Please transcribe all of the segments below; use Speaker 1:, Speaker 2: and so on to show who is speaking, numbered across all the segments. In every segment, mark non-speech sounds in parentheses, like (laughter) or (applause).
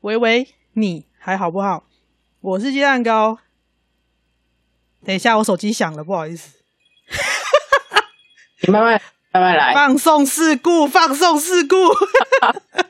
Speaker 1: 喂喂，你还好不好？我是鸡蛋糕。等一下，我手机响了，不好意思。
Speaker 2: 你慢慢慢慢来。
Speaker 1: 放送事故，放送事故。(laughs)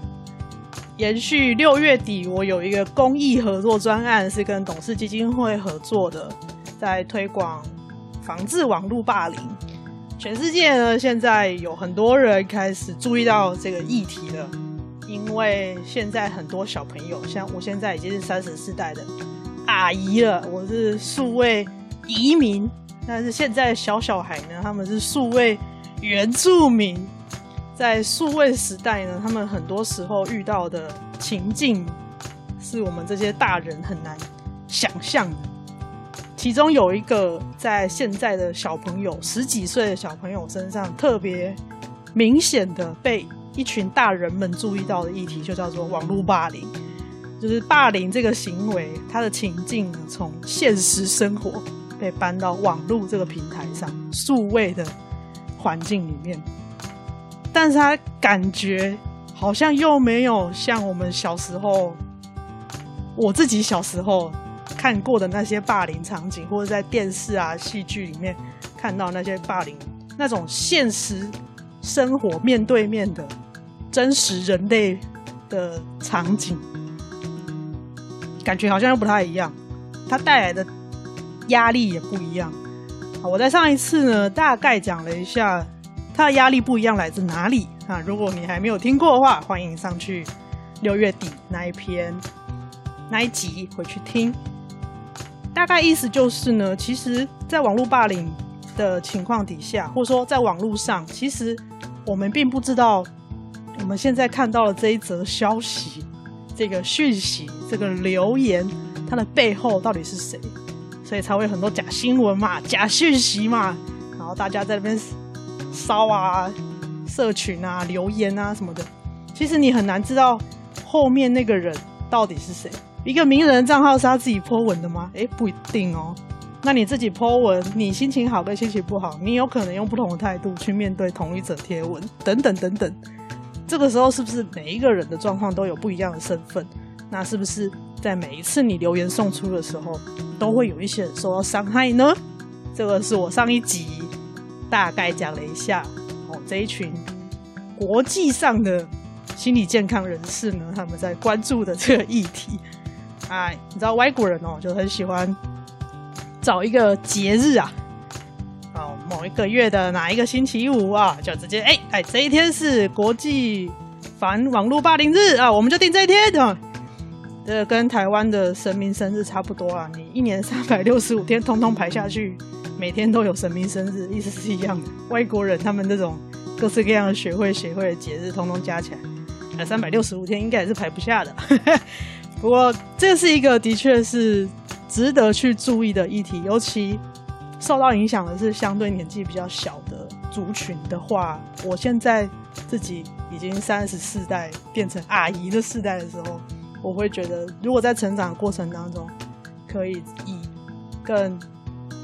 Speaker 1: 延续六月底，我有一个公益合作专案，是跟董事基金会合作的，在推广防治网络霸凌。全世界呢，现在有很多人开始注意到这个议题了，因为现在很多小朋友，像我现在已经是三十四代的阿姨了，我是数位移民，但是现在小小孩呢，他们是数位原住民。在数位时代呢，他们很多时候遇到的情境，是我们这些大人很难想象的。其中有一个在现在的小朋友十几岁的小朋友身上特别明显的被一群大人们注意到的议题，就叫做网络霸凌。就是霸凌这个行为，它的情境，从现实生活被搬到网络这个平台上，数位的环境里面。但是他感觉好像又没有像我们小时候，我自己小时候看过的那些霸凌场景，或者在电视啊、戏剧里面看到那些霸凌那种现实生活面对面的真实人类的场景，感觉好像又不太一样。它带来的压力也不一样。我在上一次呢，大概讲了一下。他的压力不一样，来自哪里啊？如果你还没有听过的话，欢迎上去六月底那一篇那一集回去听。大概意思就是呢，其实，在网络霸凌的情况底下，或者说在网络上，其实我们并不知道我们现在看到的这一则消息、这个讯息、这个留言，它的背后到底是谁，所以才会有很多假新闻嘛、假讯息嘛，然后大家在那边。骚啊，社群啊，留言啊什么的，其实你很难知道后面那个人到底是谁。一个名人账号是他自己 po 文的吗？诶，不一定哦。那你自己 po 文，你心情好跟心情不好，你有可能用不同的态度去面对同一则贴文，等等等等。这个时候是不是每一个人的状况都有不一样的身份？那是不是在每一次你留言送出的时候，都会有一些人受到伤害呢？这个是我上一集。大概讲了一下，哦，这一群国际上的心理健康人士呢，他们在关注的这个议题。哎，你知道外国人哦，就很喜欢找一个节日啊，哦，某一个月的哪一个星期五啊，就直接哎哎，这一天是国际反网络霸凌日啊，我们就定这一天啊。这跟台湾的神明生日差不多啊，你一年三百六十五天，通通排下去。每天都有神明生日，意思是一样的。外国人他们那种各式各样的学会协会的节日，通通加起来，呃，三百六十五天应该也是排不下的。(laughs) 不过这是一个的确是值得去注意的议题，尤其受到影响的是相对年纪比较小的族群的话，我现在自己已经三十四代变成阿姨的世代的时候，我会觉得，如果在成长过程当中，可以以更。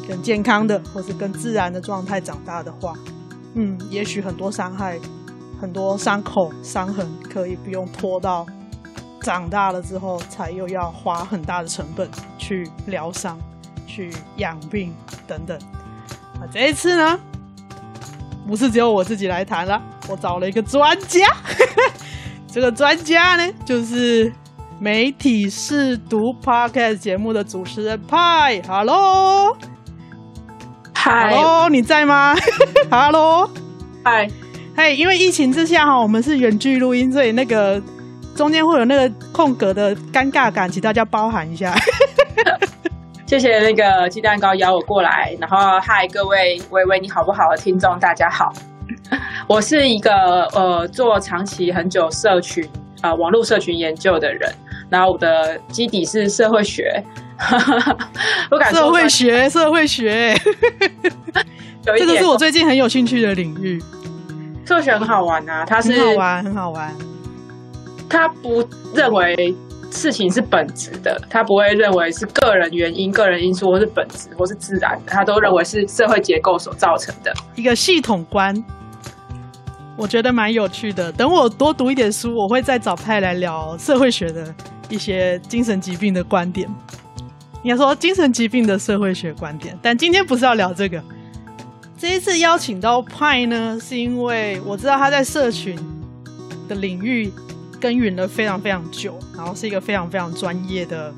Speaker 1: 更健康的，或是更自然的状态长大的话，嗯，也许很多伤害、很多伤口、伤痕可以不用拖到长大了之后，才又要花很大的成本去疗伤、去养病等等。那这一次呢，不是只有我自己来谈了，我找了一个专家。(laughs) 这个专家呢，就是媒体试读 Podcast 节目的主持人派。Hello。Hello，你在吗？Hello，
Speaker 2: 嗨，(laughs)
Speaker 1: 嘿，因为疫情之下哈，我们是远距录音，所以那个中间会有那个空格的尴尬感，请大家包涵一下。(laughs)
Speaker 2: 谢谢那个鸡蛋糕邀我过来，然后嗨各位微微你好不好的听众大家好，(laughs) 我是一个呃做长期很久社群啊、呃、网络社群研究的人，然后我的基底是社会学，(laughs)
Speaker 1: 我感社会学社会学，(laughs) 这个是我最近很有兴趣的领域，
Speaker 2: 社会学很好玩啊，它是
Speaker 1: 很好玩很好玩，
Speaker 2: 他不认为。事情是本质的，他不会认为是个人原因、个人因素，或是本质，或是自然的，他都认为是社会结构所造成的
Speaker 1: 一个系统观。我觉得蛮有趣的。等我多读一点书，我会再找派来聊社会学的一些精神疾病的观点。应该说精神疾病的社会学观点，但今天不是要聊这个。这一次邀请到派呢，是因为我知道他在社群的领域。耕耘了非常非常久，然后是一个非常非常专业的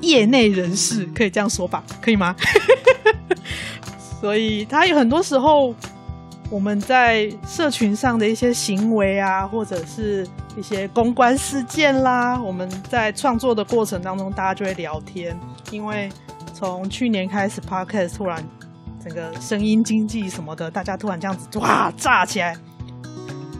Speaker 1: 业内人士，可以这样说吧？可以吗？(laughs) 所以他有很多时候，我们在社群上的一些行为啊，或者是一些公关事件啦，我们在创作的过程当中，大家就会聊天。因为从去年开始，Podcast 突然整个声音经济什么的，大家突然这样子哇炸起来，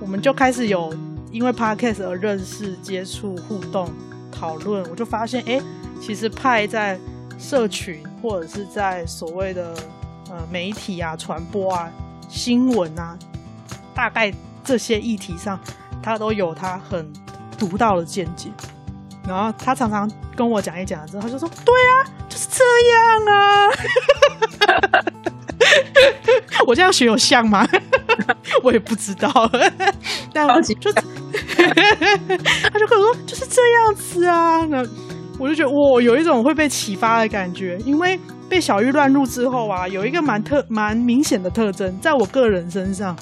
Speaker 1: 我们就开始有。因为 Podcast 而认识、接触、互动、讨论，我就发现，哎，其实派在社群或者是在所谓的呃媒体啊、传播啊、新闻啊，大概这些议题上，他都有他很独到的见解。然后他常常跟我讲一讲之后，他就说：“对啊，就是这样啊。(laughs) ”我这样学有像吗？(laughs) 我也不知道，但我就。(laughs) 他就跟我说就是这样子啊，那我就觉得我有一种会被启发的感觉，因为被小玉乱入之后啊，有一个蛮特蛮明显的特征，在我个人身上，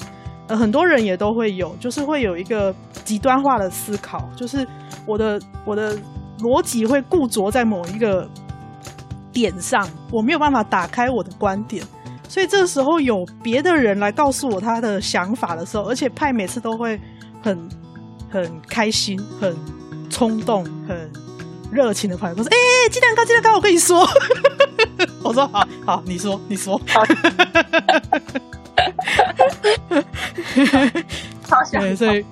Speaker 1: 呃，很多人也都会有，就是会有一个极端化的思考，就是我的我的逻辑会固着在某一个点上，我没有办法打开我的观点，所以这时候有别的人来告诉我他的想法的时候，而且派每次都会很。很开心、很冲动、很热情的朋友，我说：“哎、鸡蛋糕，鸡蛋糕，我跟你说。”我说：“好好，你说，你说。(laughs) 好”好想对，所以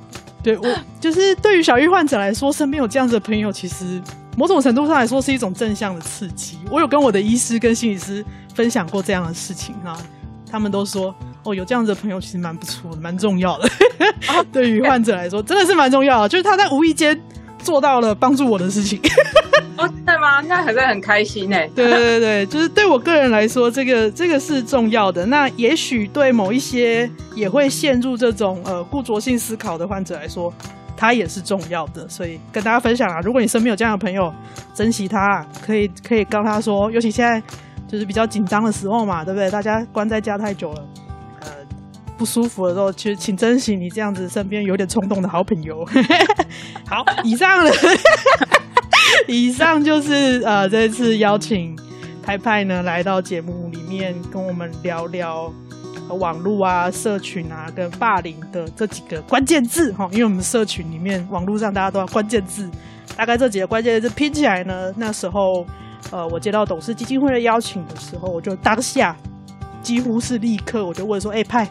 Speaker 1: 对我就是对于小玉患者来说，身边有这样子的朋友，其实某种程度上来说是一种正向的刺激。我有跟我的医师跟心理师分享过这样的事情啊，他们都说。哦，有这样子的朋友其实蛮不错的，蛮重要的。(laughs) 对于患者来说，真的是蛮重要的。就是他在无意间做到了帮助我的事情。
Speaker 2: 哦，真的吗？那还是很开心哎。
Speaker 1: 对对对，就是对我个人来说，这个这个是重要的。那也许对某一些也会陷入这种呃固着性思考的患者来说，他也是重要的。所以跟大家分享啊，如果你身边有这样的朋友，珍惜他，可以可以跟他说，尤其现在就是比较紧张的时候嘛，对不对？大家关在家太久了。不舒服的时候，其实请珍惜你这样子身边有点冲动的好朋友。(laughs) 好，以上呢，(laughs) 以上就是呃这次邀请派派呢来到节目里面跟我们聊聊网络啊、社群啊跟霸凌的这几个关键字哈，因为我们社群里面、网络上大家都要关键字，大概这几个关键字拼起来呢，那时候呃我接到董事基金会的邀请的时候，我就当下几乎是立刻我就问说，哎、派。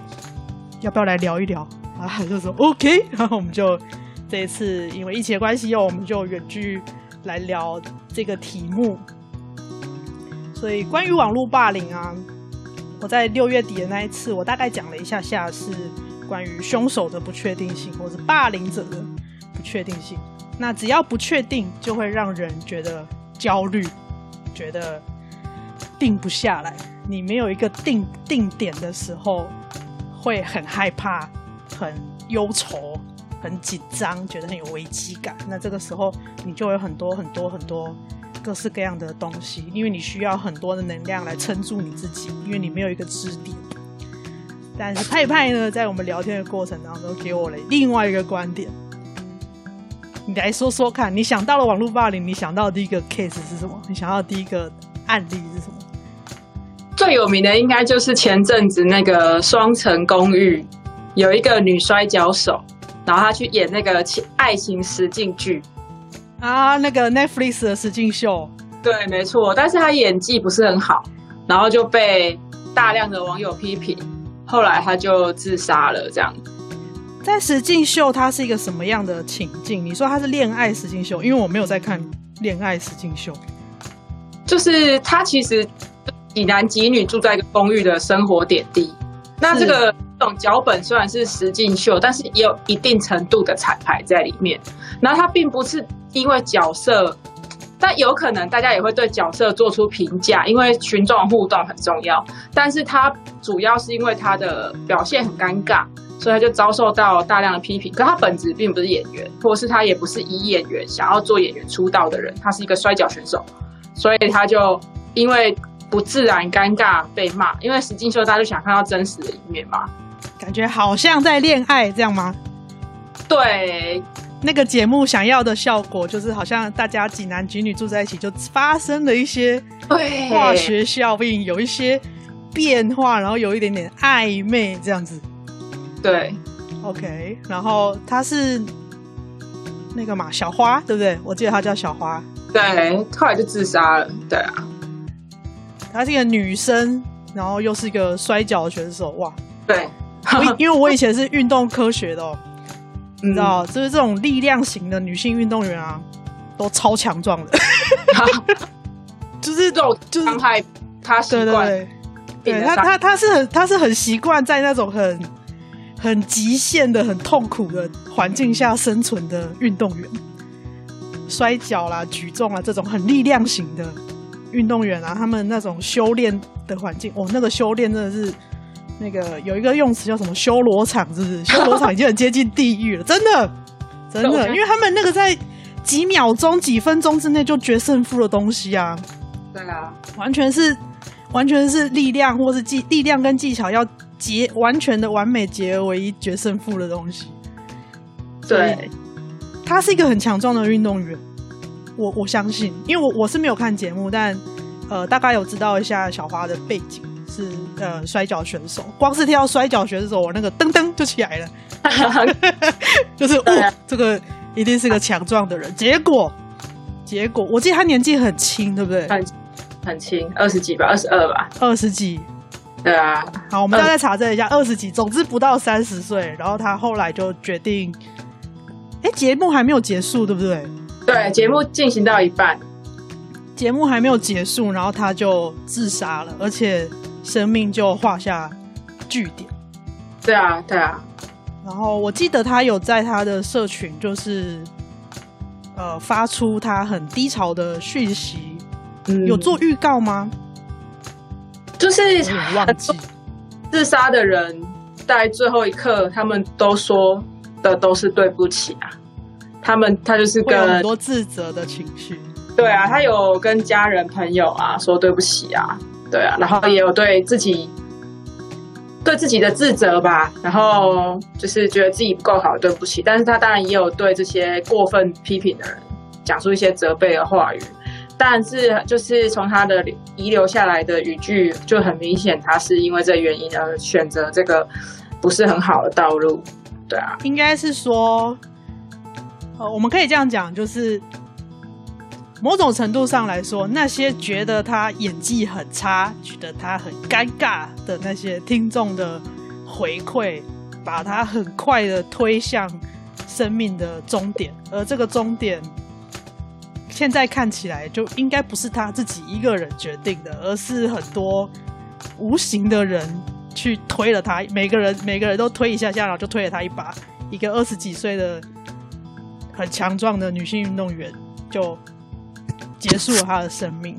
Speaker 1: 要不要来聊一聊啊？就说 OK，然后我们就这一次因为疫情的关系哦，我们就远距来聊这个题目。所以关于网络霸凌啊，我在六月底的那一次，我大概讲了一下下是关于凶手的不确定性，或者霸凌者的不确定性。那只要不确定，就会让人觉得焦虑，觉得定不下来。你没有一个定定点的时候。会很害怕、很忧愁、很紧张，觉得很有危机感。那这个时候，你就有很多很多很多各式各样的东西，因为你需要很多的能量来撑住你自己，因为你没有一个支点。但是派派呢，在我们聊天的过程当中，给我了另外一个观点。你来说说看，你想到了网络霸凌，你想到第一个 case 是什么？你想到第一个案例是什么？
Speaker 2: 最有名的应该就是前阵子那个双层公寓，有一个女摔跤手，然后他去演那个情爱情实境剧
Speaker 1: 啊，那个 Netflix 的实境秀。
Speaker 2: 对，没错，但是他演技不是很好，然后就被大量的网友批评，后来他就自杀了。这样，
Speaker 1: 在实境秀，它是一个什么样的情境？你说它是恋爱实境秀，因为我没有在看恋爱实境秀，
Speaker 2: 就是他其实几男几女住在一个公寓的生活点滴。那这个这种脚本虽然是实境秀，但是也有一定程度的彩排在里面。然后它并不是因为角色。但有可能大家也会对角色做出评价，因为群众互动很重要。但是他主要是因为他的表现很尴尬，所以他就遭受到大量的批评。可他本质并不是演员，或是他也不是以演员想要做演员出道的人，他是一个摔角选手，所以他就因为不自然、尴尬被骂。因为实境秀大家就想看到真实的一面嘛，
Speaker 1: 感觉好像在恋爱这样吗？
Speaker 2: 对。
Speaker 1: 那个节目想要的效果，就是好像大家几男几女住在一起，就发生了一些化学效应，有一些变化，然后有一点点暧昧这样子。
Speaker 2: 对
Speaker 1: ，OK，然后他是那个嘛，小花，对不对？我记得他叫小花。
Speaker 2: 对，后来就自杀了。对啊，
Speaker 1: 她是一个女生，然后又是一个摔跤选手，哇！
Speaker 2: 对，(laughs)
Speaker 1: 我 (laughs) 因为我以前是运动科学的哦。你知道，就是这种力量型的女性运动员啊，都超强壮的，(laughs) 就是这种就是
Speaker 2: 伤害他习惯，
Speaker 1: 对对对，对他他他是很他是很习惯在那种很很极限的很痛苦的环境下生存的运动员，摔跤啦、举重啊这种很力量型的运动员啊，他们那种修炼的环境，哦，那个修炼真的是。那个有一个用词叫什么修罗场，是不是？(laughs) 修罗场已经很接近地狱了，真的，真的，因为他们那个在几秒钟、几分钟之内就决胜负的东西啊，
Speaker 2: 对啊，
Speaker 1: 完全是完全是力量或是技力量跟技巧要结完全的完美结合为一决胜负的东西。
Speaker 2: 对，
Speaker 1: 他是一个很强壮的运动员，我我相信，因为我我是没有看节目，但呃，大概有知道一下小花的背景。是呃摔跤选手，光是听到摔跤选手，我那个噔噔就起来了，(laughs) 就是哦，啊、这个一定是个强壮的人。结果结果，我记得他年纪很轻，对不对？
Speaker 2: 很很轻，二十几吧，二十二吧，
Speaker 1: 二十几。
Speaker 2: 对啊，
Speaker 1: 好，我们大概查证一下，二十几，总之不到三十岁。然后他后来就决定，哎，节目还没有结束，对不对？
Speaker 2: 对，节目进行到一半，
Speaker 1: 节目还没有结束，然后他就自杀了，而且。生命就画下句点。
Speaker 2: 对啊，对啊。
Speaker 1: 然后我记得他有在他的社群，就是呃发出他很低潮的讯息。嗯，有做预告吗？
Speaker 2: 就是
Speaker 1: 忘记。
Speaker 2: 自杀的人在最后一刻，他们都说的都是对不起啊。他们他就是跟
Speaker 1: 很多自责的情绪。
Speaker 2: 对啊，他有跟家人朋友啊说对不起啊。对啊，然后也有对自己对自己的自责吧，然后就是觉得自己不够好，对不起。但是他当然也有对这些过分批评的人讲出一些责备的话语，但是就是从他的遗留下来的语句就很明显，他是因为这原因而选择这个不是很好的道路。对啊，
Speaker 1: 应该是说，呃，我们可以这样讲，就是。某种程度上来说，那些觉得他演技很差、觉得他很尴尬的那些听众的回馈，把他很快的推向生命的终点。而这个终点，现在看起来就应该不是他自己一个人决定的，而是很多无形的人去推了他。每个人每个人都推一下下，然后就推了他一把。一个二十几岁的很强壮的女性运动员就。结束了他的生命。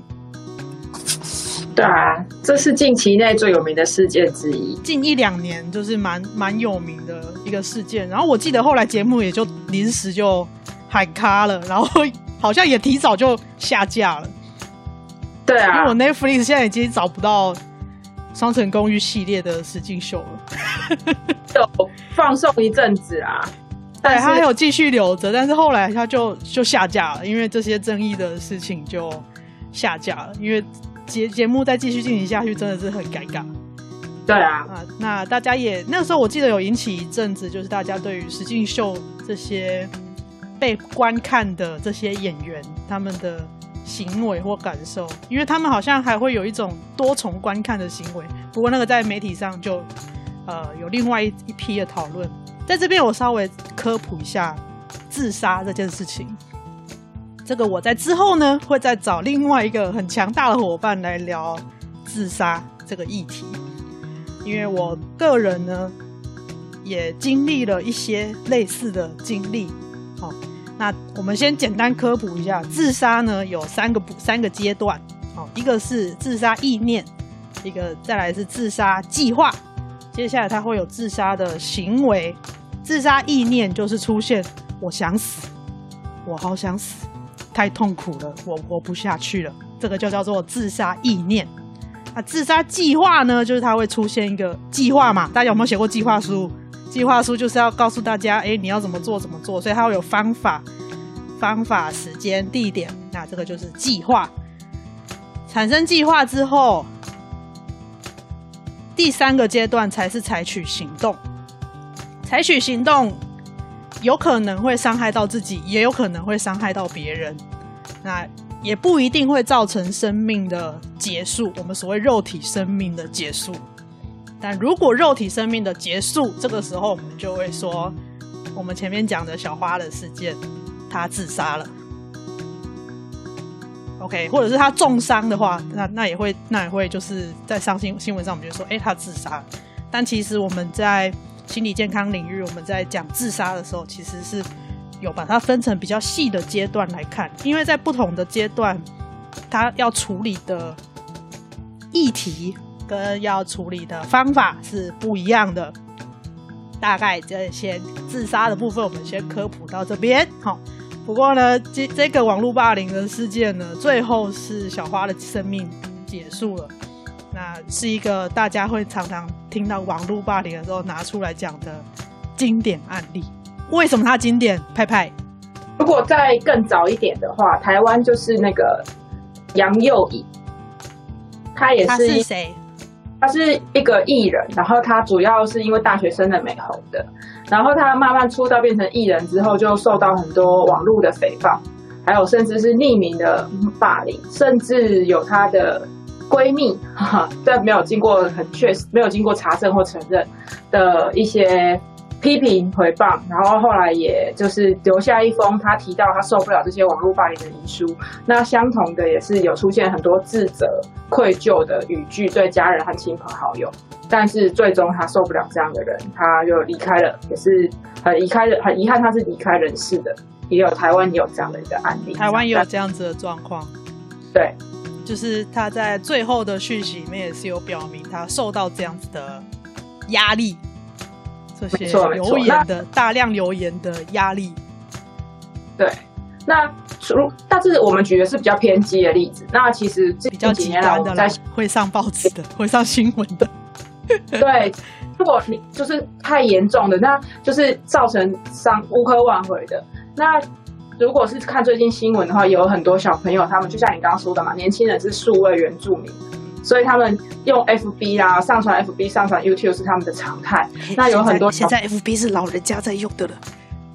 Speaker 2: 对啊，这是近期内最有名的事件之一。
Speaker 1: 近一两年就是蛮蛮有名的一个事件。然后我记得后来节目也就临时就喊卡了，然后好像也提早就下架了。
Speaker 2: 对啊，
Speaker 1: 因为我 Netflix 现在已经找不到《双城公寓》系列的实境秀了，(laughs)
Speaker 2: 就放送一阵子啊。
Speaker 1: 对，他还有继续留着，但是后来他就就下架了，因为这些争议的事情就下架了。因为节节目再继续进行下去，真的是很尴尬。
Speaker 2: 对啊，
Speaker 1: 啊，那大家也那个时候我记得有引起一阵子，就是大家对于实境秀这些被观看的这些演员他们的行为或感受，因为他们好像还会有一种多重观看的行为。不过那个在媒体上就呃有另外一一批的讨论，在这边我稍微科普一下自杀这件事情。这个我在之后呢会再找另外一个很强大的伙伴来聊自杀这个议题。因为我个人呢，也经历了一些类似的经历。好，那我们先简单科普一下，自杀呢有三个三个阶段。好，一个是自杀意念，一个再来是自杀计划，接下来他会有自杀的行为。自杀意念就是出现我想死，我好想死，太痛苦了，我活不下去了，这个就叫做自杀意念。啊，自杀计划呢，就是它会出现一个计划嘛。大家有没有写过计划书？计划书就是要告诉大家，哎，你要怎么做，怎么做，所以它会有方法、方法、时间、地点。那这个就是计划。产生计划之后，第三个阶段才是采取行动。采取行动，有可能会伤害到自己，也有可能会伤害到别人。那也不一定会造成生命的结束，我们所谓肉体生命的结束。但如果肉体生命的结束，这个时候我们就会说，我们前面讲的小花的事件，他自杀了。OK，或者是他重伤的话，那那也会那也会就是在上新新闻上，我们就说，哎，他自杀。但其实我们在心理健康领域，我们在讲自杀的时候，其实是。有把它分成比较细的阶段来看，因为在不同的阶段，他要处理的议题跟要处理的方法是不一样的。大概这些自杀的部分，我们先科普到这边。好，不过呢，这这个网络霸凌的事件呢，最后是小花的生命结束了。那是一个大家会常常听到网络霸凌的时候拿出来讲的经典案例。为什么它经典？派派，
Speaker 2: 如果再更早一点的话，台湾就是那个杨祐颖，他也是，他是谁？他是一个艺人，然后他主要是因为大学生的美红的，然后他慢慢出道变成艺人之后，就受到很多网络的诽谤，还有甚至是匿名的霸凌，甚至有他的闺蜜，哈哈，在没有经过很确实、没有经过查证或承认的一些。批评回报，然后后来也就是留下一封他提到他受不了这些网络霸凌的遗书。那相同的也是有出现很多自责、愧疚的语句对家人和亲朋好友。但是最终他受不了这样的人，他就离开了，也是很离开的，很遗憾他是离开人世的。也有台湾也有这样的一个案例，
Speaker 1: 台湾也有这样子的状况。
Speaker 2: 对，
Speaker 1: 就是他在最后的讯息里面也是有表明他受到这样子的压力。这些留言的大量留言的压力，
Speaker 2: 对，那如但是我们举的是比较偏激的例子，那其实这
Speaker 1: 比较极端的，在会上报纸的，(laughs) 会上新闻的，(laughs)
Speaker 2: 对，如果你就是太严重的，那就是造成伤无可挽回的。那如果是看最近新闻的话，有很多小朋友，他们就像你刚刚说的嘛，年轻人是数位原住民。所以他们用 FB 啊，上传 FB、上传 YouTube 是他们的常态。那有很多
Speaker 1: 现在，FB 是老人家在用的了。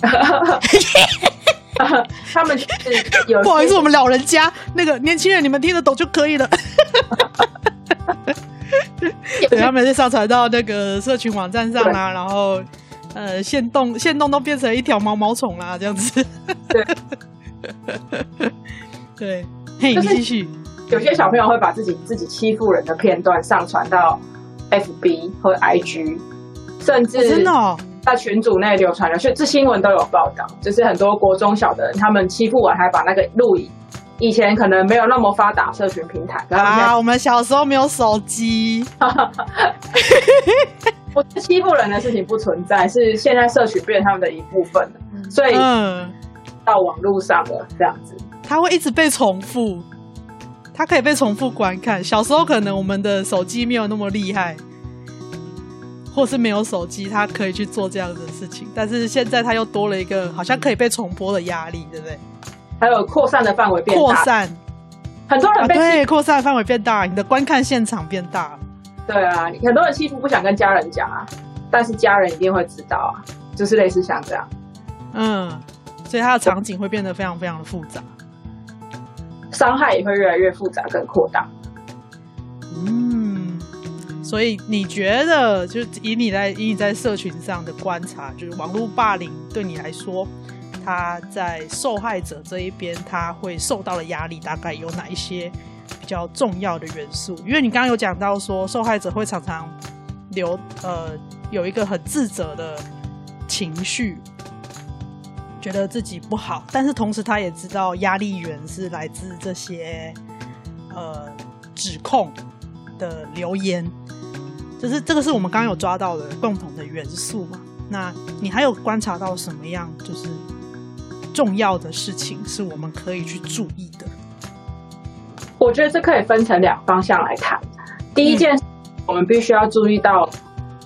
Speaker 1: (laughs)
Speaker 2: 他们
Speaker 1: 不好意思，我们老人家那个年轻人，你们听得懂就可以了。(laughs) 对，他们是上传到那个社群网站上啊，然后呃，线动线动都变成一条毛毛虫啦，这样子。对，(laughs) 对，嘿，你继续。
Speaker 2: 有些小朋友会把自己自己欺负人的片段上传到 FB 或 IG，甚至真的在群组内流传了，所以这新闻都有报道。就是很多国中小的人，他们欺负完还把那个录影，以前可能没有那么发达社群平台
Speaker 1: 啊，我们小时候没有手机，(laughs)
Speaker 2: 我欺负人的事情不存在，是现在社群变成他们的一部分了，所以到网络上了这样子，
Speaker 1: 它会一直被重复。它可以被重复观看。小时候可能我们的手机没有那么厉害，或是没有手机，它可以去做这样的事情。但是现在它又多了一个好像可以被重播的压力，对不对？
Speaker 2: 还有扩散的范围变大，
Speaker 1: 扩散，
Speaker 2: 很多人被、啊、
Speaker 1: 对扩散范围变大，你的观看现场变大。
Speaker 2: 对啊，很多人欺负不想跟家人讲啊，但是家人一定会知道啊，就是类似像这样。
Speaker 1: 嗯，所以他的场景会变得非常非常的复杂，
Speaker 2: 伤害也会越来越复杂跟扩大。
Speaker 1: 嗯，所以你觉得，就以你在以你在社群上的观察，就是网络霸凌对你来说，他在受害者这一边，他会受到的压力大概有哪一些比较重要的元素？因为你刚刚有讲到说，受害者会常常留呃有一个很自责的情绪。觉得自己不好，但是同时他也知道压力源是来自这些呃指控的留言，就是这个是我们刚刚有抓到的共同的元素嘛？那你还有观察到什么样就是重要的事情是我们可以去注意的？
Speaker 2: 我觉得这可以分成两方向来谈。第一件，我们必须要注意到，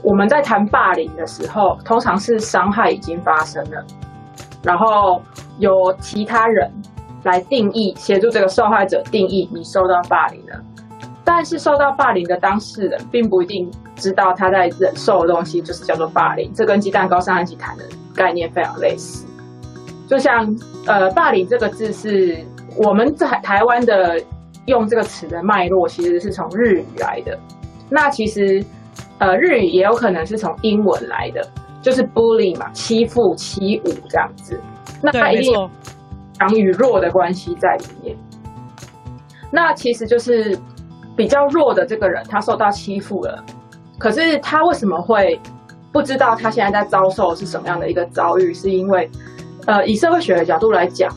Speaker 2: 我们在谈霸凌的时候，通常是伤害已经发生了。然后由其他人来定义，协助这个受害者定义你受到霸凌了。但是受到霸凌的当事人并不一定知道他在忍受的东西就是叫做霸凌，这跟鸡蛋糕上一起谈的概念非常类似。就像呃，霸凌这个字是我们在台湾的用这个词的脉络，其实是从日语来的。那其实呃，日语也有可能是从英文来的。就是 bully 嘛，欺负、欺侮这样子，那他一定有强与弱的关系在里面。那其实就是比较弱的这个人，他受到欺负了，可是他为什么会不知道他现在在遭受是什么样的一个遭遇？是因为，呃，以社会学的角度来讲，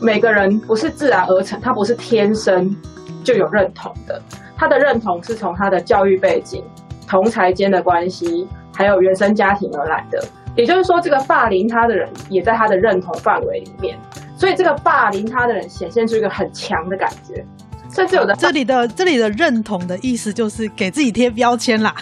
Speaker 2: 每个人不是自然而成，他不是天生就有认同的，他的认同是从他的教育背景、同才间的关系。还有原生家庭而来的，也就是说，这个霸凌他的人也在他的认同范围里面，所以这个霸凌他的人显现出一个很强的感觉，甚至有的。这里的
Speaker 1: 这里的认同的意思就是给自己贴标签啦，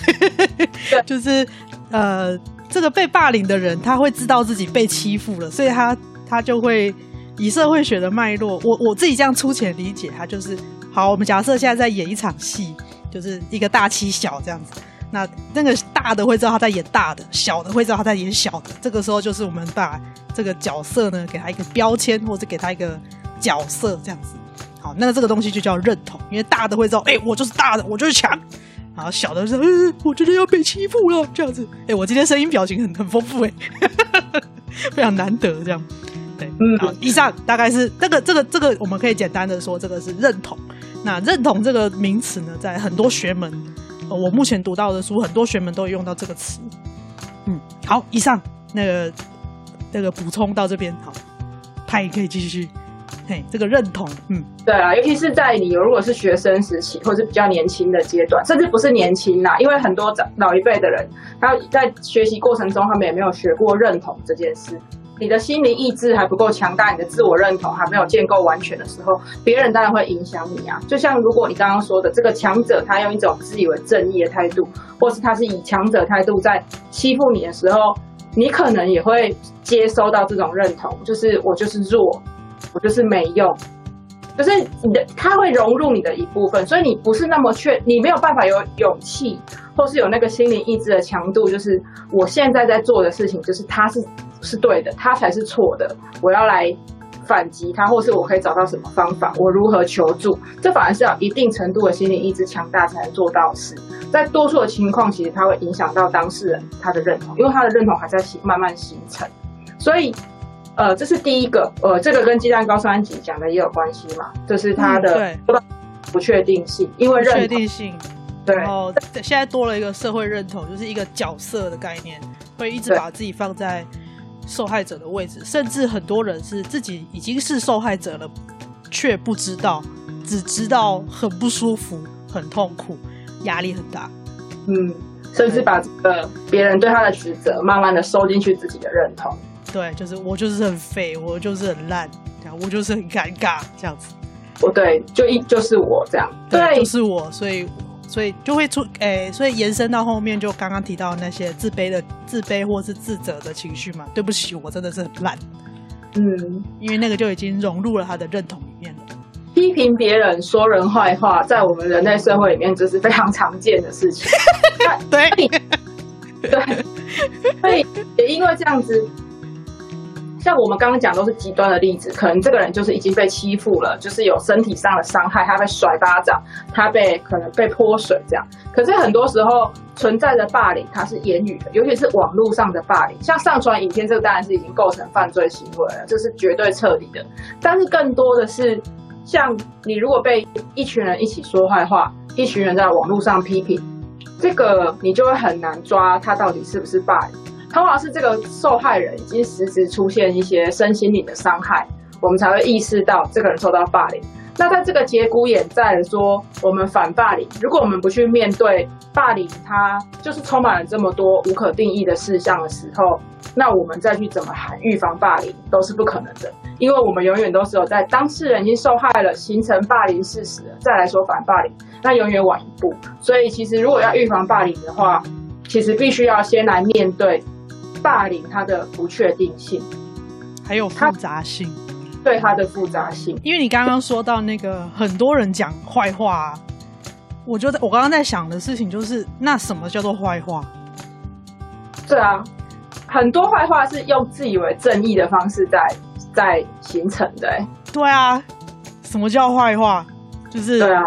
Speaker 1: 对 (laughs) 就是呃，这个被霸凌的人他会知道自己被欺负了，所以他他就会以社会学的脉络，我我自己这样粗浅理解，他就是好，我们假设现在在演一场戏，就是一个大欺小这样子。那那个大的会知道他在演大的，小的会知道他在演小的。这个时候就是我们把这个角色呢，给他一个标签，或者给他一个角色这样子。好，那这个东西就叫认同，因为大的会知道，哎、我就是大的，我就是强。然后小的说，嗯，我觉得要被欺负了，这样子。哎、我今天声音表情很很丰富，哎，(laughs) 非常难得这样。对，嗯，好，以上大概是这个这个这个，我们可以简单的说，这个是认同。那认同这个名词呢，在很多学门。我目前读到的书，很多学门都有用到这个词。嗯，好，以上那个那个补充到这边，好，他也可以继续。嘿，这个认同，嗯，
Speaker 2: 对啊，尤其是在你如果是学生时期，或者是比较年轻的阶段，甚至不是年轻啦，因为很多长老一辈的人，他在学习过程中，他们也没有学过认同这件事。你的心灵意志还不够强大，你的自我认同还没有建构完全的时候，别人当然会影响你啊。就像如果你刚刚说的，这个强者他用一种自以为正义的态度，或是他是以强者态度在欺负你的时候，你可能也会接收到这种认同，就是我就是弱，我就是没用，就是你的他会融入你的一部分，所以你不是那么确，你没有办法有勇气，或是有那个心灵意志的强度，就是我现在在做的事情，就是他是。是对的，他才是错的。我要来反击他，或是我可以找到什么方法？我如何求助？这反而是要一定程度的心理意志强大才能做到事。在多数的情况，其实它会影响到当事人他的认同，因为他的认同还在慢慢形成。所以，呃，这是第一个。呃，这个跟鸡蛋糕上一集讲的也有关系嘛，就是他的不确定性，因为认同
Speaker 1: 不确定性。对，然后现在多了一个社会认同，就是一个角色的概念，会一直把自己放在。受害者的位置，甚至很多人是自己已经是受害者了，却不知道，只知道很不舒服、很痛苦、压力很大。
Speaker 2: 嗯，甚至把这个别人对他的指责，慢慢的收进去自己的认同。
Speaker 1: 对，就是我就是很废，我就是很烂，这样我就是很尴尬，这样子。
Speaker 2: 我对，就一就是我这样，
Speaker 1: 对，对就是我，所以。所以就会出诶、欸，所以延伸到后面，就刚刚提到那些自卑的自卑或是自责的情绪嘛。对不起，我真的是很烂，
Speaker 2: 嗯，
Speaker 1: 因为那个就已经融入了他的认同里面了。
Speaker 2: 批评别人、说人坏话，在我们人类社会里面，这是非常常见的事情。(laughs)
Speaker 1: 对，
Speaker 2: 对，所以也因为这样子。像我们刚刚讲都是极端的例子，可能这个人就是已经被欺负了，就是有身体上的伤害，他被甩巴掌，他被可能被泼水这样。可是很多时候存在的霸凌，它是言语的，尤其是网络上的霸凌，像上传影片这个当然是已经构成犯罪行为了，这是绝对彻底的。但是更多的是，像你如果被一群人一起说坏话，一群人在网络上批评，这个你就会很难抓他到底是不是霸凌。通常是这个受害人已经实质出现一些身心灵的伤害，我们才会意识到这个人受到霸凌。那在这个节骨眼在说，我们反霸凌，如果我们不去面对霸凌，它就是充满了这么多无可定义的事项的时候，那我们再去怎么喊预防霸凌都是不可能的，因为我们永远都是有在当事人已经受害了，形成霸凌事实了，再来说反霸凌，那永远晚一步。所以其实如果要预防霸凌的话，其实必须要先来面对。霸凌它的不确定性，
Speaker 1: 还有复杂性，
Speaker 2: 对它的复杂性。
Speaker 1: 因为你刚刚说到那个很多人讲坏话，我就在我刚刚在想的事情就是，那什么叫做坏话？
Speaker 2: 对啊，很多坏话是用自以为正义的方式在在形成的。
Speaker 1: 对啊，什么叫坏话？就是对啊，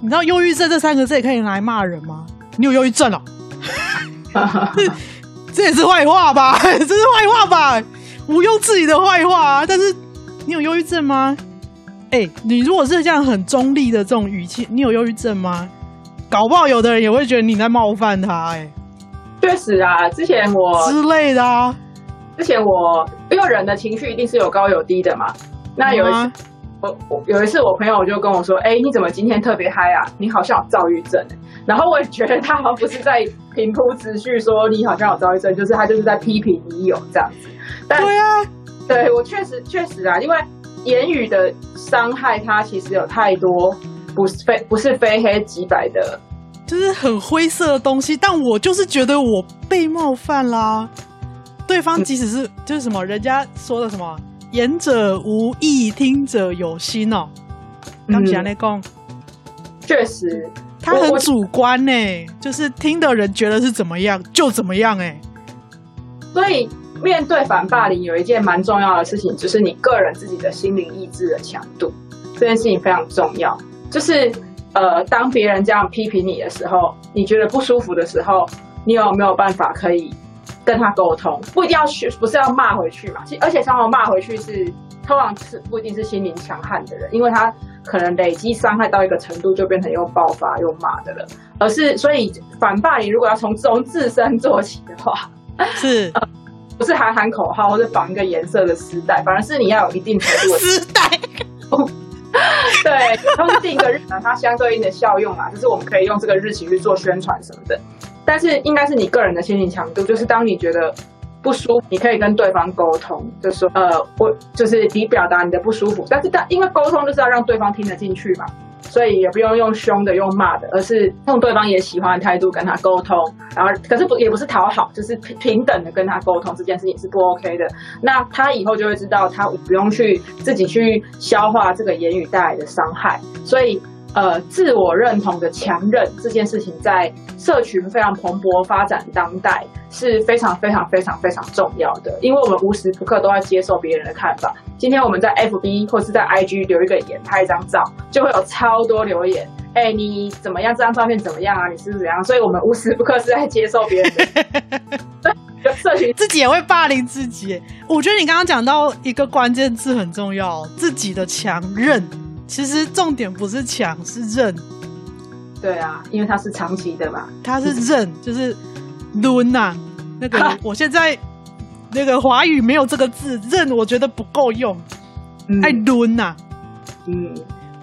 Speaker 1: 你知道忧郁症这三个字也可以拿来骂人吗？你有忧郁症哦。(laughs) (laughs) (laughs) 这也是坏话吧？(laughs) 这是坏话吧？毋庸置疑的坏话啊！但是你有忧郁症吗？哎、欸，你如果是这样很中立的这种语气，你有忧郁症吗？搞不好有的人也会觉得你在冒犯他、欸。哎，确
Speaker 2: 实啊，之前我
Speaker 1: 之类的啊，
Speaker 2: 之前我因为人的情绪一定是有高有低的嘛。那有一次，嗯啊、我我有一次我朋友就跟我说：“哎、欸，你怎么今天特别嗨啊？你好像有躁郁症。”然后我也觉得他好像不是在平铺直叙说你好像有躁郁症，就是他就是在批评你有这样子。但
Speaker 1: 对啊，
Speaker 2: 对我确实确实啊，因为言语的伤害，它其实有太多不是非不是非黑即白的，
Speaker 1: 就是很灰色的东西。但我就是觉得我被冒犯啦。对方即使是、嗯、就是什么，人家说的什么“言者无意，听者有心”哦。刚才那讲，
Speaker 2: 确实。
Speaker 1: 他很主观呢、欸，就是听的人觉得是怎么样就怎么样哎、欸。
Speaker 2: 所以面对反霸凌，有一件蛮重要的事情，就是你个人自己的心灵意志的强度，这件事情非常重要。就是呃，当别人这样批评你的时候，你觉得不舒服的时候，你有没有办法可以跟他沟通？不一定要去，不是要骂回去嘛？而且，常常骂回去是，通常是不一定是心灵强悍的人，因为他。可能累积伤害到一个程度，就变成又爆发又骂的了。而是，所以反霸凌如果要从从自身做起的话，
Speaker 1: 是、呃，(laughs)
Speaker 2: 不是喊喊口号或者绑一个颜色的丝带，反而是你要有一定程度的 (laughs)
Speaker 1: 丝带。(laughs)
Speaker 2: 对，他们定一个日子，它相对应的效用啊，就是我们可以用这个日期去做宣传什么的。但是应该是你个人的心理强度，就是当你觉得。不舒服，你可以跟对方沟通，就说呃，我就是你表达你的不舒服，但是但因为沟通就是要让对方听得进去嘛，所以也不用用凶的、用骂的，而是用对方也喜欢的态度跟他沟通，然后可是不也不是讨好，就是平平等的跟他沟通，这件事情是不 OK 的。那他以后就会知道，他不用去自己去消化这个言语带来的伤害，所以。呃，自我认同的强韧这件事情，在社群非常蓬勃发展当代是非常非常非常非常重要的，因为我们无时不刻都在接受别人的看法。今天我们在 FB 或是在 IG 留一个言，拍一张照，就会有超多留言。哎、欸，你怎么样？这张照片怎么样啊？你是不是怎样？所以我们无时不刻是在接受别人的 (laughs) 社群，
Speaker 1: 自己也会霸凌自己。我觉得你刚刚讲到一个关键字很重要，自己的强韧。其实重点不是强，是韧。
Speaker 2: 对啊，因为它是长期的嘛。
Speaker 1: 它是韧，就是抡呐、啊。那个，我现在那个华语没有这个字，韧我觉得不够用。爱抡呐。
Speaker 2: 嗯，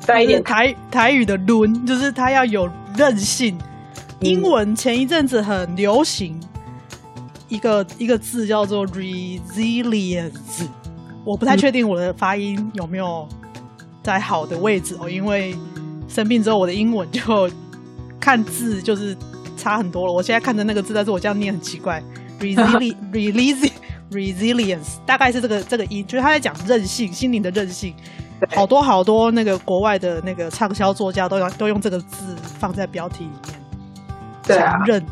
Speaker 2: 带一点
Speaker 1: 台台语的抡，就是它要有韧性。英文前一阵子很流行一个一个字叫做 resilience，我不太确定我的发音有没有。在好的位置哦，因为生病之后，我的英文就看字就是差很多了。我现在看着那个字，但是我这样念很奇怪。resili (laughs) releasing (laughs) resilience 大概是这个这个音，就是他在讲韧性，心灵的韧性。好多好多那个国外的那个畅销作家都要都用这个字放在标题里面。
Speaker 2: 对啊，
Speaker 1: 强韧，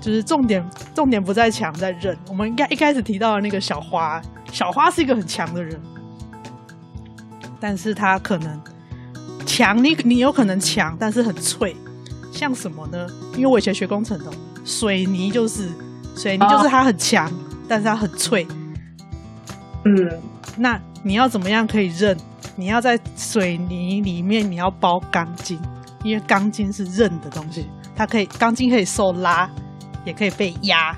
Speaker 1: 就是重点，重点不在强，在韧。我们应该一开始提到的那个小花，小花是一个很强的人，但是它可能强，你你有可能强，但是很脆。像什么呢？因为我以前学工程的，水泥就是水泥，就是它很强，哦，但是它很脆。
Speaker 2: 嗯，
Speaker 1: 那你要怎么样可以韧？你要在水泥里面，你要包钢筋，因为钢筋是韧的东西，它可以钢筋可以受拉，也可以被压，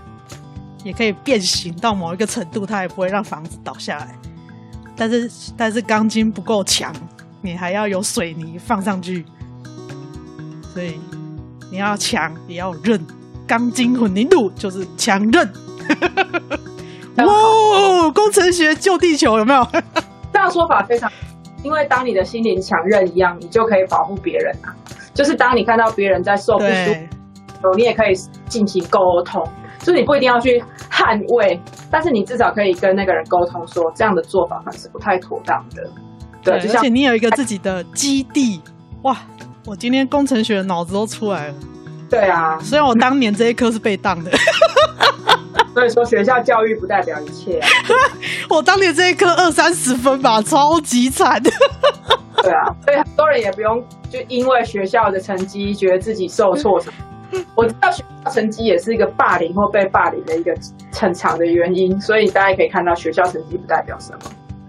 Speaker 1: 也可以变形到某一个程度，它也不会让房子倒下来。但是但是钢筋不够强，你还要有水泥放上去，所以。你要强也要韧，钢筋混凝土就是强韧。(laughs) 哇，工程学救地球有没有？(laughs)
Speaker 2: 这样说法非常，因为当你的心灵强韧一样，你就可以保护别人啊。就是当你看到别人在受不舒服，你也可以进行沟通。就是你不一定要去捍卫，但是你至少可以跟那个人沟通说，这样的做法还是不太妥当的。对，
Speaker 1: 对，而且你有一个自己的基地，哇。我今天工程学的脑子都出来了。
Speaker 2: 对啊，
Speaker 1: 虽然我当年这一科是被当的，(laughs)
Speaker 2: 所以说学校教育不代表一切啊。
Speaker 1: 我当年这一科二三十分吧，超级惨。
Speaker 2: 对啊，所以很多人也不用就因为学校的成绩觉得自己受挫什么。(laughs) 我知道学校成绩也是一个霸凌或被霸凌的一个很长的原因，所以大家可以看到学校成绩不代表什么，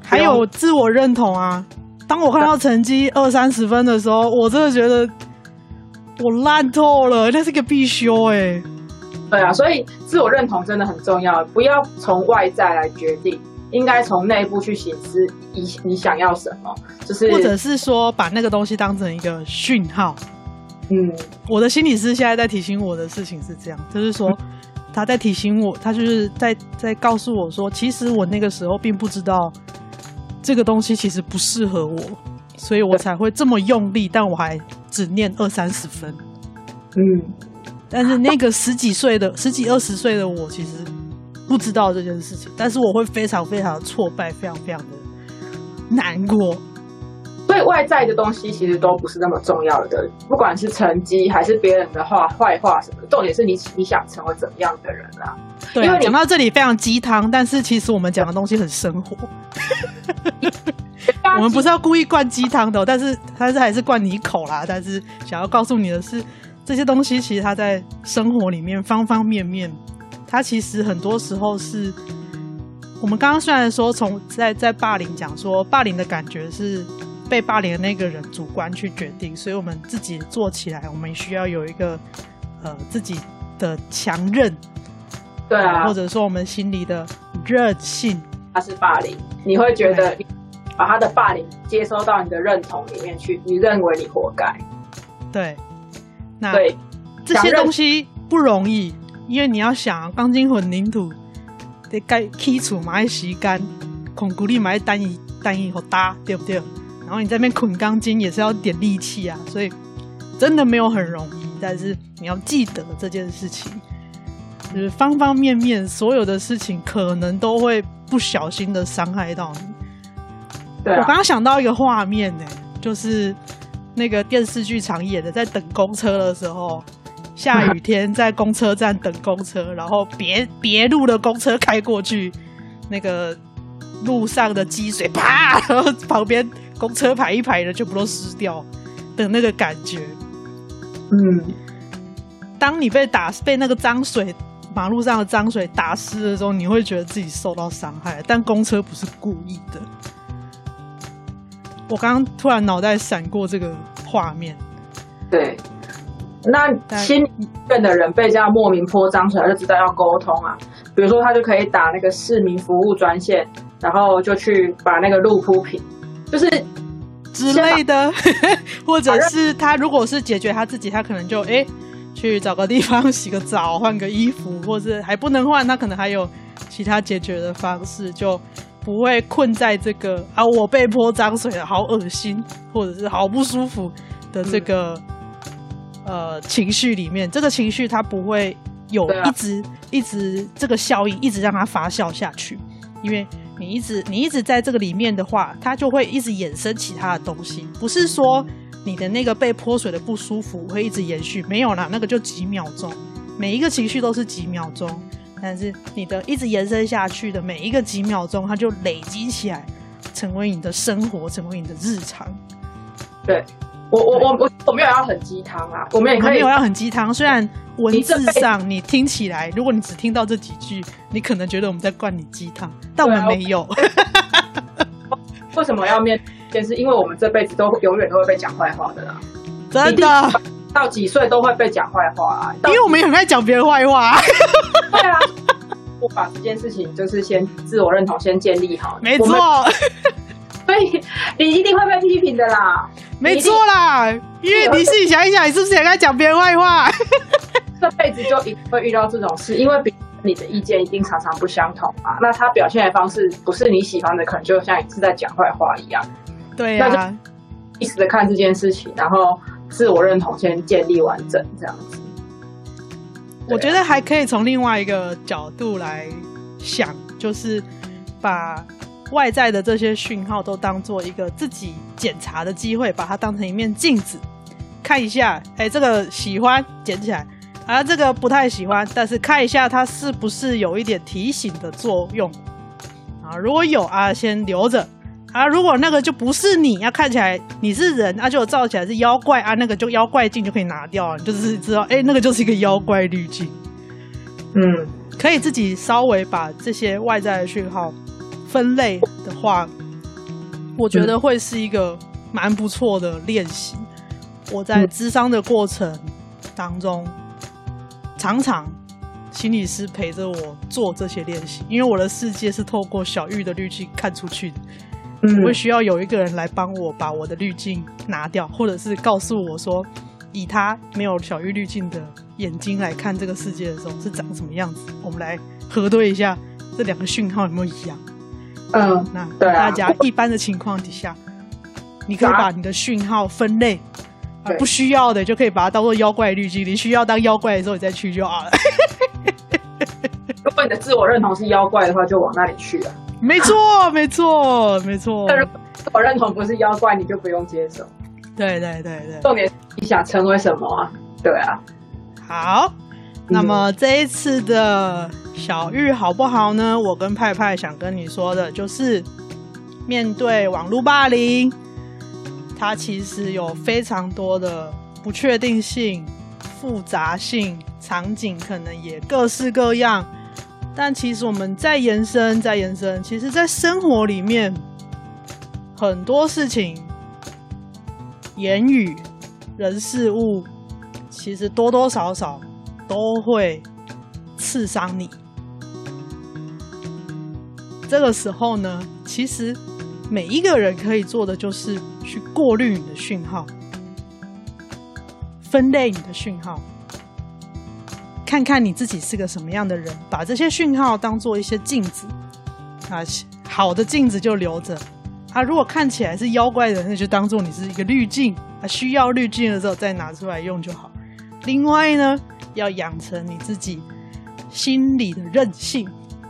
Speaker 1: 还有自我认同啊。当我看到成绩二三十分的时候，我真的觉得我烂透了，那是个必修哎、欸。
Speaker 2: 对啊，所以自我认同真的很重要，不要从外在来决定，应该从内部去省思你你想要什么，就是
Speaker 1: 或者是说把那个东西当成一个讯号。
Speaker 2: 嗯，
Speaker 1: 我的心理师现在在提醒我的事情是这样，就是说他在提醒我，他就是在在告诉我说，其实我那个时候并不知道。这个东西其实不适合我，所以我才会这么用力，但我还只念二三十分。
Speaker 2: 嗯，
Speaker 1: 但是那个十几岁的、十几二十岁的我，其实不知道这件事情，但是我会非常非常的挫败，非常非常的
Speaker 2: 难过。外在的东西其实都不是那么重要的，不管是成绩还是别人的话、坏话什么的，重点是你你想成为怎么样的人啊？
Speaker 1: 对，因为讲到这里非常鸡汤，但是其实我们讲的东西很生活。(laughs) 我们不是要故意灌鸡汤的，但是但是还是灌你一口啦。但是想要告诉你的是，这些东西其实它在生活里面方方面面，它其实很多时候是我们刚刚虽然说从在在霸凌讲说霸凌的感觉是。被霸凌的那个人主观去决定，所以我们自己做起来，我们需要有一个呃自己的强韧，
Speaker 2: 对啊，
Speaker 1: 或者说我们心里的韧性。
Speaker 2: 他是霸凌，你会觉得把他的霸凌接收到你的认同里面去，你认为你活该。
Speaker 1: 对，那
Speaker 2: 对
Speaker 1: 这些东西不容易，因为你要想钢筋混凝土得盖基础买时间，孔骨力买单一单一好搭，对不对？然后你在那边捆钢筋也是要点力气啊，所以真的没有很容易。但是你要记得这件事情，就是方方面面所有的事情可能都会不小心的伤害到你。
Speaker 2: 对啊，
Speaker 1: 我刚刚想到一个画面呢，就是那个电视剧常演的，在等公车的时候，下雨天在公车站等公车，然后别别路的公车开过去，那个路上的积水啪，然后旁边。公车排一排的就不都湿掉的那个感觉，
Speaker 2: 嗯，
Speaker 1: 当你被打被那个脏水马路上的脏水打湿的时候，你会觉得自己受到伤害，但公车不是故意的。我刚刚突然脑袋闪过这个画面，
Speaker 2: 对，那心里的人被这样莫名泼脏水，他就知道要沟通啊。比如说，他就可以打那个市民服务专线，然后就去把那个路铺平。就是
Speaker 1: 之类的，(laughs) 或者是他如果是解决他自己，他可能就哎、欸、去找个地方洗个澡，换个衣服，或者还不能换，他可能还有其他解决的方式，就不会困在这个啊我被泼脏水了，好恶心，或者是好不舒服的这个、嗯、呃情绪里面。这个情绪他不会有一直、啊、一直这个效应一直让它发酵下去，因为。你一直你一直在这个里面的话，它就会一直衍生其他的东西。不是说你的那个被泼水的不舒服会一直延续，没有啦，那个就几秒钟，每一个情绪都是几秒钟。但是你的一直延伸下去的每一个几秒钟，它就累积起来，成为你的生活，成为你的日常。
Speaker 2: 对。我我我我我没有要很鸡汤啊，我们也可以
Speaker 1: 没有要很鸡汤。虽然文字上你听起来，如果你只听到这几句，你可能觉得我们在灌你鸡汤，但我们没有。(laughs)
Speaker 2: 为什么要面？就是因为我们这辈子都永远都会被讲坏话的啦，(laughs)
Speaker 1: 真的，
Speaker 2: 到几岁都会被讲坏话啊。
Speaker 1: 因为我们也很爱讲别人坏话。(laughs)
Speaker 2: 对啊，我把这件事情就是先自我认同先建立好，
Speaker 1: 没错。
Speaker 2: 所以你一定会被批评的啦，
Speaker 1: 没错啦，因为你自己想一想，你是不是也在讲别人坏话？(laughs)
Speaker 2: 这辈子就一定会遇到这种事，因为比你的意见一定常常不相同啊。那他表现的方式不是你喜欢的，可能就像你是在讲坏话一样。
Speaker 1: 对呀、啊，
Speaker 2: 意识的看这件事情，然后自我认同先建立完整，这样子。
Speaker 1: 我觉得还可以从另外一个角度来想，就是把。外在的这些讯号都当做一个自己检查的机会，把它当成一面镜子，看一下，哎，这个喜欢捡起来，啊，这个不太喜欢，但是看一下它是不是有一点提醒的作用，啊，如果有啊，先留着，啊，如果那个就不是你，要看起来你是人，啊，就照起来是妖怪啊，那个就妖怪镜就可以拿掉，你就是知道，哎，那个就是一个妖怪滤镜，
Speaker 2: 嗯，
Speaker 1: 可以自己稍微把这些外在的讯号。分类的话，我觉得会是一个蛮不错的练习。我在咨商的过程当中，常常心理师陪着我做这些练习，因为我的世界是透过小玉的滤镜看出去的。我会需要有一个人来帮我把我的滤镜拿掉，或者是告诉我说，以他没有小玉滤镜的眼睛来看这个世界的时候是长什么样子。我们来核对一下这两个讯号有没有一样。
Speaker 2: 嗯，
Speaker 1: 那大家一般的情况底下，你可以把你的讯号分类，啊，不需要的就可以把它当做妖怪滤镜，你需要当妖怪的时候你再去就好了。(laughs)
Speaker 2: 如果你的自我认同是妖怪的话，就往那里去了。
Speaker 1: 没错，没错，没错。
Speaker 2: 但如果自我认同不是妖怪，你就不用接受。
Speaker 1: 对对对对，
Speaker 2: 重点你想成为什么啊？对啊。
Speaker 1: 好，那么这一次的。小玉好不好呢？我跟派派想跟你说的就是，面对网络霸凌，它其实有非常多的不确定性、复杂性，场景可能也各式各样。但其实我们再延伸、再延伸，其实，在生活里面很多事情、言语、人事物，其实多多少少都会刺伤你。这个时候呢，其实每一个人可以做的就是去过滤你的讯号，分类你的讯号，看看你自己是个什么样的人，把这些讯号当做一些镜子啊，好的镜子就留着，啊，如果看起来是妖怪的，那就当做你是一个滤镜啊，需要滤镜的时候再拿出来用就好。另外呢，要养成你自己心里的韧性。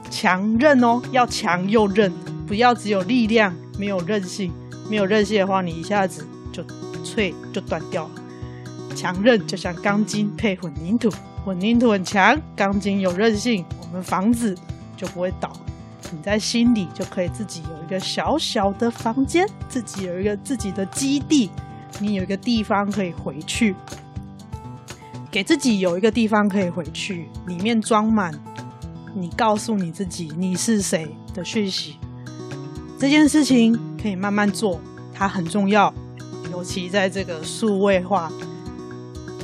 Speaker 1: 强韧哦，要强又韧，不要只有力量没有韧性。没有韧性的话，你一下子就脆就断掉了。强韧就像钢筋配混凝土，混凝土很强，钢筋有韧性，我们房子就不会倒。你在心里就可以自己有一个小小的房间，自己有一个自己的基地，你有一个地方可以回去，给自己有一个地方可以回去，里面装满。你告诉你自己你是谁的讯息，这件事情可以慢慢做，它很重要，尤其在这个数位化、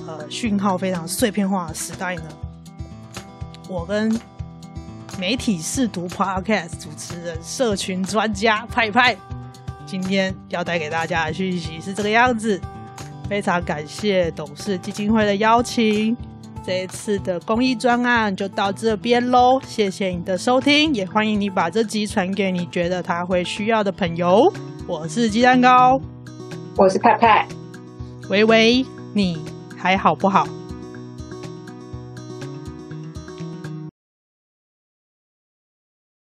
Speaker 1: 呃讯号非常碎片化的时代呢。我跟媒体试读 Podcast 主持人、社群专家派派，今天要带给大家的讯息是这个样子。非常感谢董事基金会的邀请。这一次的公益专案就到这边喽，谢谢你的收听，也欢迎你把这集传给你觉得他会需要的朋友。我是鸡蛋糕，
Speaker 2: 我是派派，
Speaker 1: 喂喂，你还好不好？